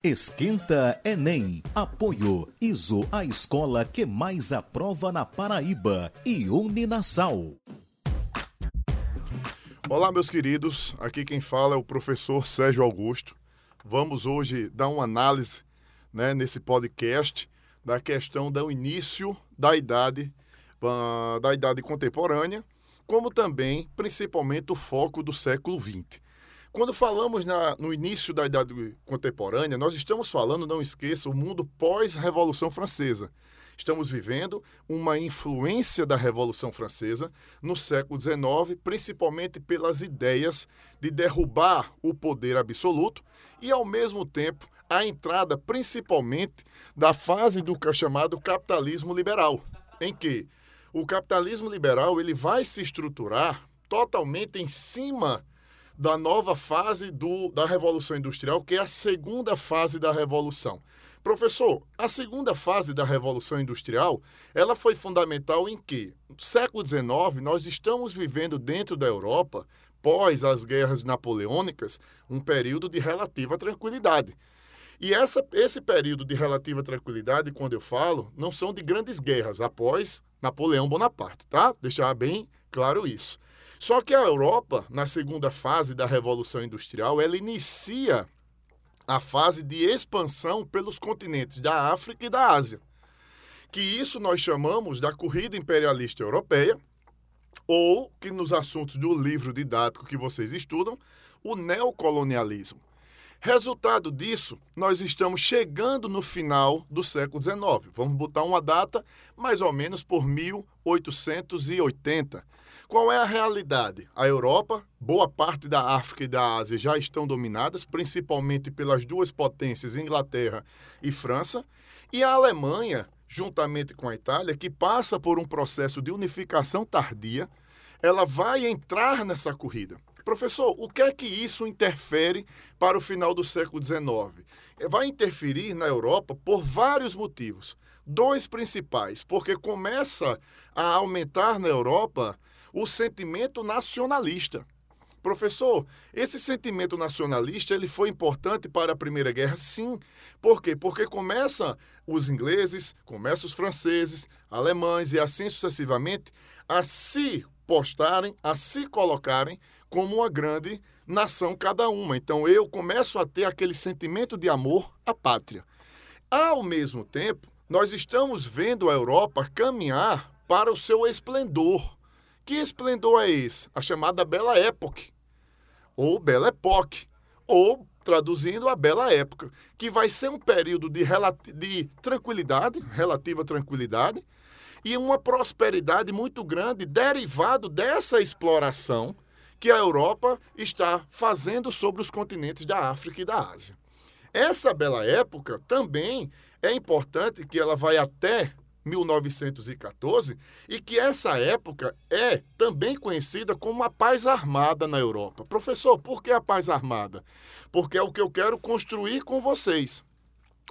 Esquenta Enem. Apoio ISO, a escola que mais aprova na Paraíba. E Uninasal. Olá, meus queridos. Aqui quem fala é o professor Sérgio Augusto. Vamos hoje dar uma análise né, nesse podcast da questão do início da idade, uh, da idade contemporânea, como também, principalmente, o foco do século XX. Quando falamos na, no início da Idade Contemporânea, nós estamos falando, não esqueça, o mundo pós-Revolução Francesa. Estamos vivendo uma influência da Revolução Francesa no século XIX, principalmente pelas ideias de derrubar o poder absoluto e, ao mesmo tempo, a entrada principalmente da fase do chamado capitalismo liberal, em que o capitalismo liberal ele vai se estruturar totalmente em cima da nova fase do, da Revolução Industrial, que é a segunda fase da Revolução. Professor, a segunda fase da Revolução Industrial, ela foi fundamental em que, no século XIX, nós estamos vivendo dentro da Europa, pós as guerras napoleônicas, um período de relativa tranquilidade. E essa, esse período de relativa tranquilidade, quando eu falo, não são de grandes guerras após Napoleão Bonaparte, tá? Deixar bem claro isso. Só que a Europa, na segunda fase da Revolução Industrial, ela inicia a fase de expansão pelos continentes da África e da Ásia. Que isso nós chamamos da corrida imperialista europeia, ou que nos assuntos do livro didático que vocês estudam, o neocolonialismo. Resultado disso, nós estamos chegando no final do século XIX. Vamos botar uma data mais ou menos por 1880. Qual é a realidade? A Europa, boa parte da África e da Ásia já estão dominadas, principalmente pelas duas potências, Inglaterra e França, e a Alemanha, juntamente com a Itália, que passa por um processo de unificação tardia, ela vai entrar nessa corrida. Professor, o que é que isso interfere para o final do século XIX? Vai interferir na Europa por vários motivos. Dois principais, porque começa a aumentar na Europa o sentimento nacionalista. Professor, esse sentimento nacionalista ele foi importante para a Primeira Guerra? Sim. Por quê? Porque começa os ingleses, começa os franceses, alemães e assim sucessivamente a se postarem, a se colocarem como uma grande nação cada uma. Então eu começo a ter aquele sentimento de amor à pátria. Ao mesmo tempo, nós estamos vendo a Europa caminhar para o seu esplendor. Que esplendor é esse? A chamada Bela Época, ou Bela Époque, ou traduzindo a Bela Época, que vai ser um período de, de tranquilidade, relativa tranquilidade, e uma prosperidade muito grande derivado dessa exploração que a Europa está fazendo sobre os continentes da África e da Ásia. Essa bela época também é importante que ela vai até 1914 e que essa época é também conhecida como a paz armada na Europa. Professor, por que a paz armada? Porque é o que eu quero construir com vocês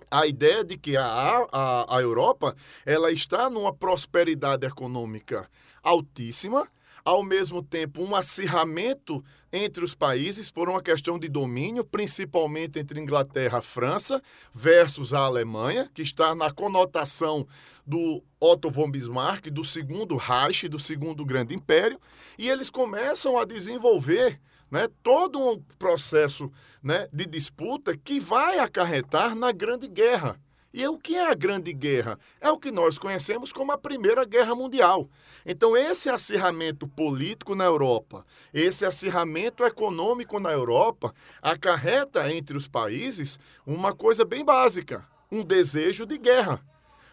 a ideia de que a, a, a Europa ela está numa prosperidade econômica altíssima, ao mesmo tempo um acirramento entre os países por uma questão de domínio, principalmente entre Inglaterra e França versus a Alemanha, que está na conotação do Otto von Bismarck, do segundo Reich, do segundo grande império, e eles começam a desenvolver né, todo um processo né, de disputa que vai acarretar na Grande Guerra. E o que é a Grande Guerra? É o que nós conhecemos como a Primeira Guerra Mundial. Então, esse acirramento político na Europa, esse acirramento econômico na Europa, acarreta entre os países uma coisa bem básica: um desejo de guerra.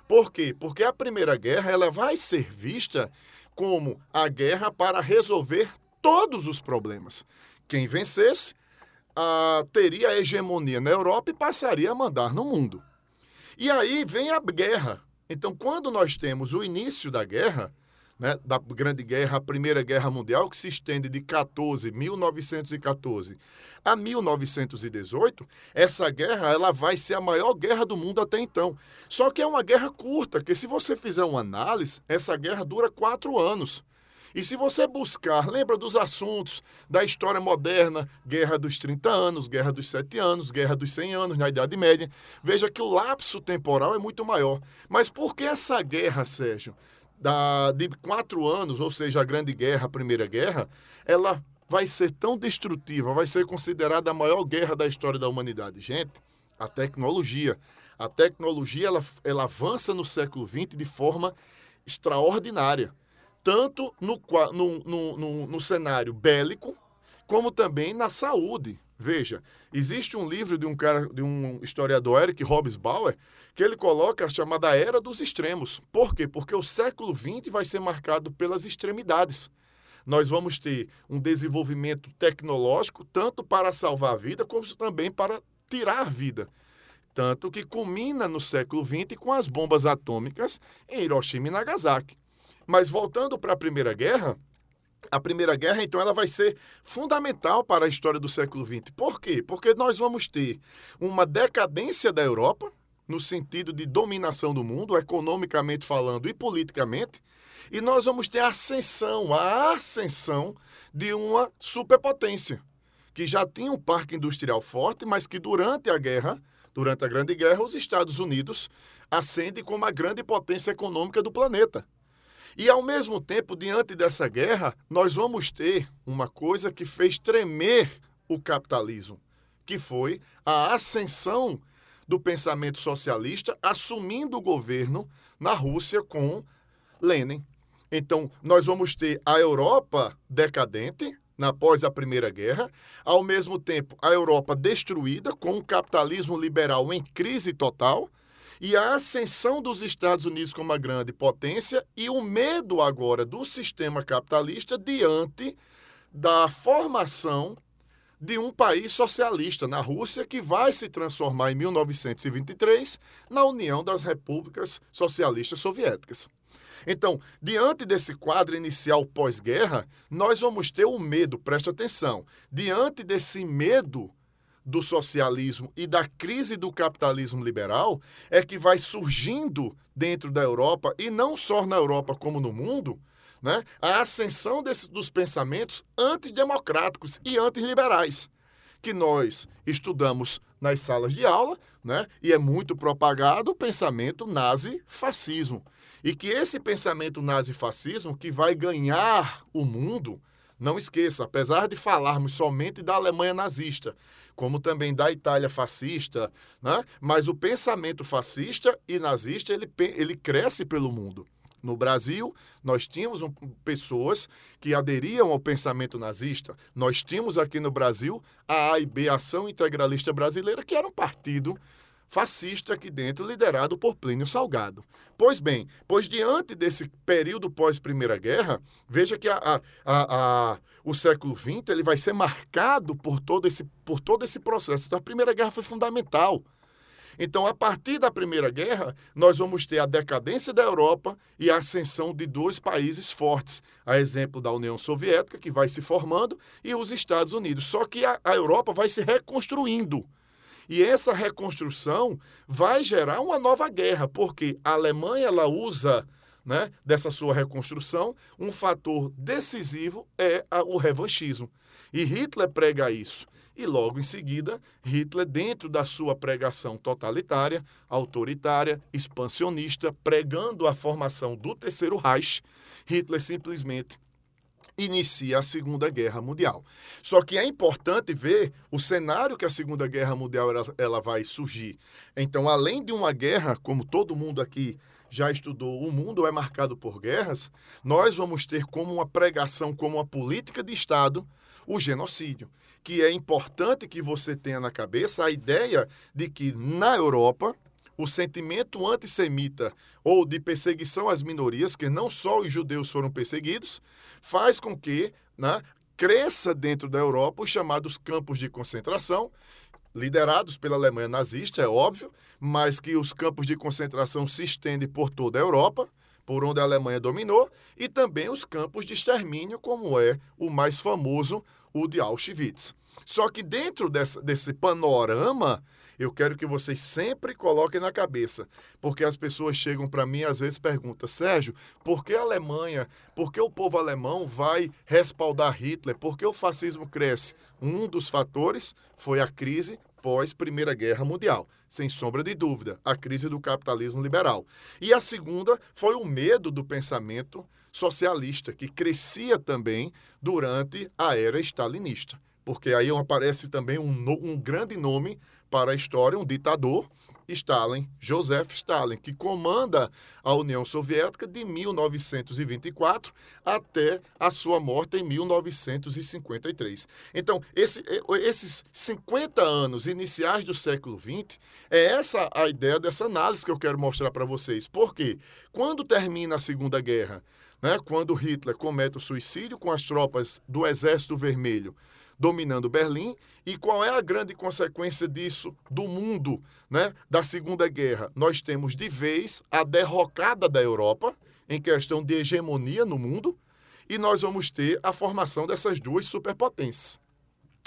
Por quê? Porque a Primeira Guerra ela vai ser vista como a guerra para resolver todos os problemas. Quem vencesse teria a hegemonia na Europa e passaria a mandar no mundo. E aí vem a guerra. Então, quando nós temos o início da guerra, né, da Grande Guerra, a Primeira Guerra Mundial, que se estende de 14, 1914 a 1918, essa guerra ela vai ser a maior guerra do mundo até então. Só que é uma guerra curta, que se você fizer uma análise, essa guerra dura quatro anos. E se você buscar, lembra dos assuntos da história moderna, Guerra dos 30 anos, Guerra dos 7 anos, Guerra dos 100 anos, na Idade Média, veja que o lapso temporal é muito maior. Mas por que essa guerra, Sérgio, da, de quatro anos, ou seja, a Grande Guerra, a Primeira Guerra, ela vai ser tão destrutiva, vai ser considerada a maior guerra da história da humanidade? Gente, a tecnologia. A tecnologia ela, ela avança no século XX de forma extraordinária tanto no, no, no, no, cenário bélico, como também na saúde. Veja, existe um livro de um cara, de um historiador, Eric Hobsbawm, que ele coloca a chamada Era dos Extremos. Por quê? Porque o século XX vai ser marcado pelas extremidades. Nós vamos ter um desenvolvimento tecnológico tanto para salvar a vida, como também para tirar a vida. Tanto que culmina no século XX com as bombas atômicas em Hiroshima e Nagasaki. Mas voltando para a Primeira Guerra, a Primeira Guerra, então, ela vai ser fundamental para a história do século XX. Por quê? Porque nós vamos ter uma decadência da Europa, no sentido de dominação do mundo, economicamente falando e politicamente, e nós vamos ter a ascensão, a ascensão de uma superpotência, que já tinha um parque industrial forte, mas que durante a guerra, durante a Grande Guerra, os Estados Unidos ascendem como a grande potência econômica do planeta. E, ao mesmo tempo, diante dessa guerra, nós vamos ter uma coisa que fez tremer o capitalismo, que foi a ascensão do pensamento socialista assumindo o governo na Rússia com Lenin. Então, nós vamos ter a Europa decadente, após a Primeira Guerra, ao mesmo tempo a Europa destruída, com o capitalismo liberal em crise total, e a ascensão dos Estados Unidos como uma grande potência e o medo agora do sistema capitalista diante da formação de um país socialista na Rússia que vai se transformar em 1923 na União das Repúblicas Socialistas Soviéticas. Então, diante desse quadro inicial pós-guerra, nós vamos ter o medo, preste atenção, diante desse medo do socialismo e da crise do capitalismo liberal é que vai surgindo dentro da Europa, e não só na Europa como no mundo, né, a ascensão desse, dos pensamentos antidemocráticos e antiliberais, que nós estudamos nas salas de aula, né, e é muito propagado o pensamento nazi-fascismo. E que esse pensamento nazi-fascismo que vai ganhar o mundo não esqueça, apesar de falarmos somente da Alemanha nazista, como também da Itália fascista, né? mas o pensamento fascista e nazista ele, ele cresce pelo mundo. No Brasil, nós tínhamos um, pessoas que aderiam ao pensamento nazista. Nós tínhamos aqui no Brasil a AIB, Ação Integralista Brasileira, que era um partido fascista aqui dentro, liderado por Plínio Salgado. Pois bem, pois diante desse período pós-Primeira Guerra, veja que a, a, a, o século XX ele vai ser marcado por todo, esse, por todo esse processo. Então, a Primeira Guerra foi fundamental. Então, a partir da Primeira Guerra, nós vamos ter a decadência da Europa e a ascensão de dois países fortes, a exemplo da União Soviética, que vai se formando, e os Estados Unidos. Só que a, a Europa vai se reconstruindo. E essa reconstrução vai gerar uma nova guerra, porque a Alemanha ela usa né, dessa sua reconstrução, um fator decisivo é a, o revanchismo. E Hitler prega isso. E logo em seguida, Hitler, dentro da sua pregação totalitária, autoritária, expansionista, pregando a formação do Terceiro Reich, Hitler simplesmente inicia a Segunda Guerra Mundial. Só que é importante ver o cenário que a Segunda Guerra Mundial ela, ela vai surgir. Então, além de uma guerra, como todo mundo aqui já estudou, o mundo é marcado por guerras, nós vamos ter como uma pregação, como uma política de Estado, o genocídio. Que é importante que você tenha na cabeça a ideia de que na Europa o sentimento antissemita ou de perseguição às minorias, que não só os judeus foram perseguidos, faz com que né, cresça dentro da Europa os chamados campos de concentração, liderados pela Alemanha nazista, é óbvio, mas que os campos de concentração se estendem por toda a Europa, por onde a Alemanha dominou, e também os campos de extermínio, como é o mais famoso, o de Auschwitz. Só que dentro dessa, desse panorama, eu quero que vocês sempre coloquem na cabeça, porque as pessoas chegam para mim às vezes perguntam, Sérgio, por que a Alemanha, por que o povo alemão vai respaldar Hitler? Por que o fascismo cresce? Um dos fatores foi a crise pós Primeira Guerra Mundial, sem sombra de dúvida, a crise do capitalismo liberal. E a segunda foi o medo do pensamento socialista, que crescia também durante a era stalinista porque aí aparece também um, um grande nome para a história, um ditador, Stalin, Joseph Stalin, que comanda a União Soviética de 1924 até a sua morte em 1953. Então, esse, esses 50 anos iniciais do século XX, é essa a ideia dessa análise que eu quero mostrar para vocês. Porque quando termina a Segunda Guerra, né, quando Hitler comete o suicídio com as tropas do Exército Vermelho, dominando Berlim. E qual é a grande consequência disso do mundo, né? Da Segunda Guerra? Nós temos de vez a derrocada da Europa em questão de hegemonia no mundo, e nós vamos ter a formação dessas duas superpotências,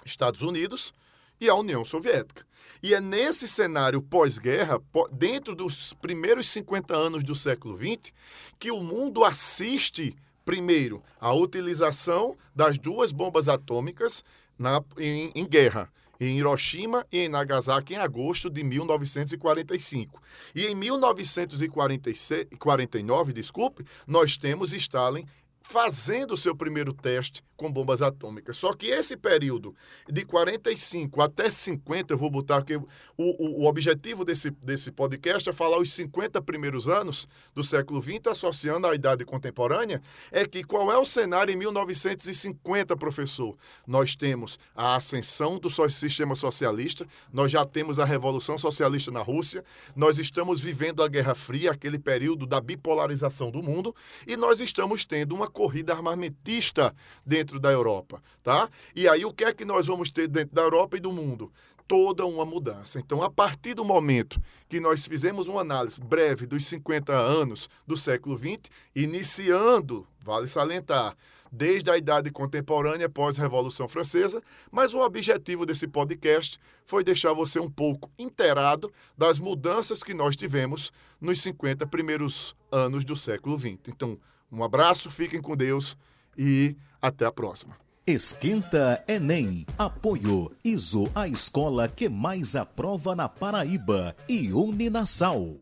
Estados Unidos e a União Soviética. E é nesse cenário pós-guerra, dentro dos primeiros 50 anos do século XX, que o mundo assiste Primeiro, a utilização das duas bombas atômicas na, em, em guerra em Hiroshima e em Nagasaki em agosto de 1945. E em 1949, desculpe, nós temos Stalin fazendo o seu primeiro teste com bombas atômicas. Só que esse período de 45 até 50, eu vou botar aqui, o, o, o, objetivo desse, desse podcast é falar os 50 primeiros anos do século XX, associando à idade contemporânea, é que qual é o cenário em 1950, professor? Nós temos a ascensão do sistema socialista, nós já temos a Revolução Socialista na Rússia, nós estamos vivendo a Guerra Fria, aquele período da bipolarização do mundo, e nós estamos tendo uma corrida armamentista dentro da Europa, tá? E aí o que é que nós vamos ter dentro da Europa e do mundo? toda uma mudança. Então, a partir do momento que nós fizemos uma análise breve dos 50 anos do século XX, iniciando, vale salientar, desde a idade contemporânea pós-Revolução Francesa, mas o objetivo desse podcast foi deixar você um pouco inteirado das mudanças que nós tivemos nos 50 primeiros anos do século XX. Então, um abraço, fiquem com Deus e até a próxima. Esquenta Enem. Apoio ISO, a escola que mais aprova na Paraíba. E Uninasal.